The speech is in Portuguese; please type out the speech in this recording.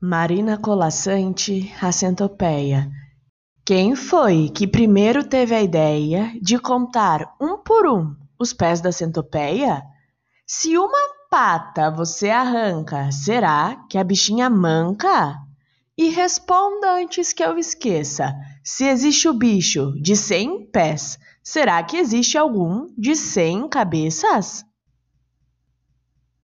Marina Colassante, a centopeia. Quem foi que primeiro teve a ideia de contar um por um os pés da centopeia? Se uma pata você arranca, será que a bichinha manca? E responda antes que eu esqueça: se existe o bicho de cem pés, será que existe algum de cem cabeças?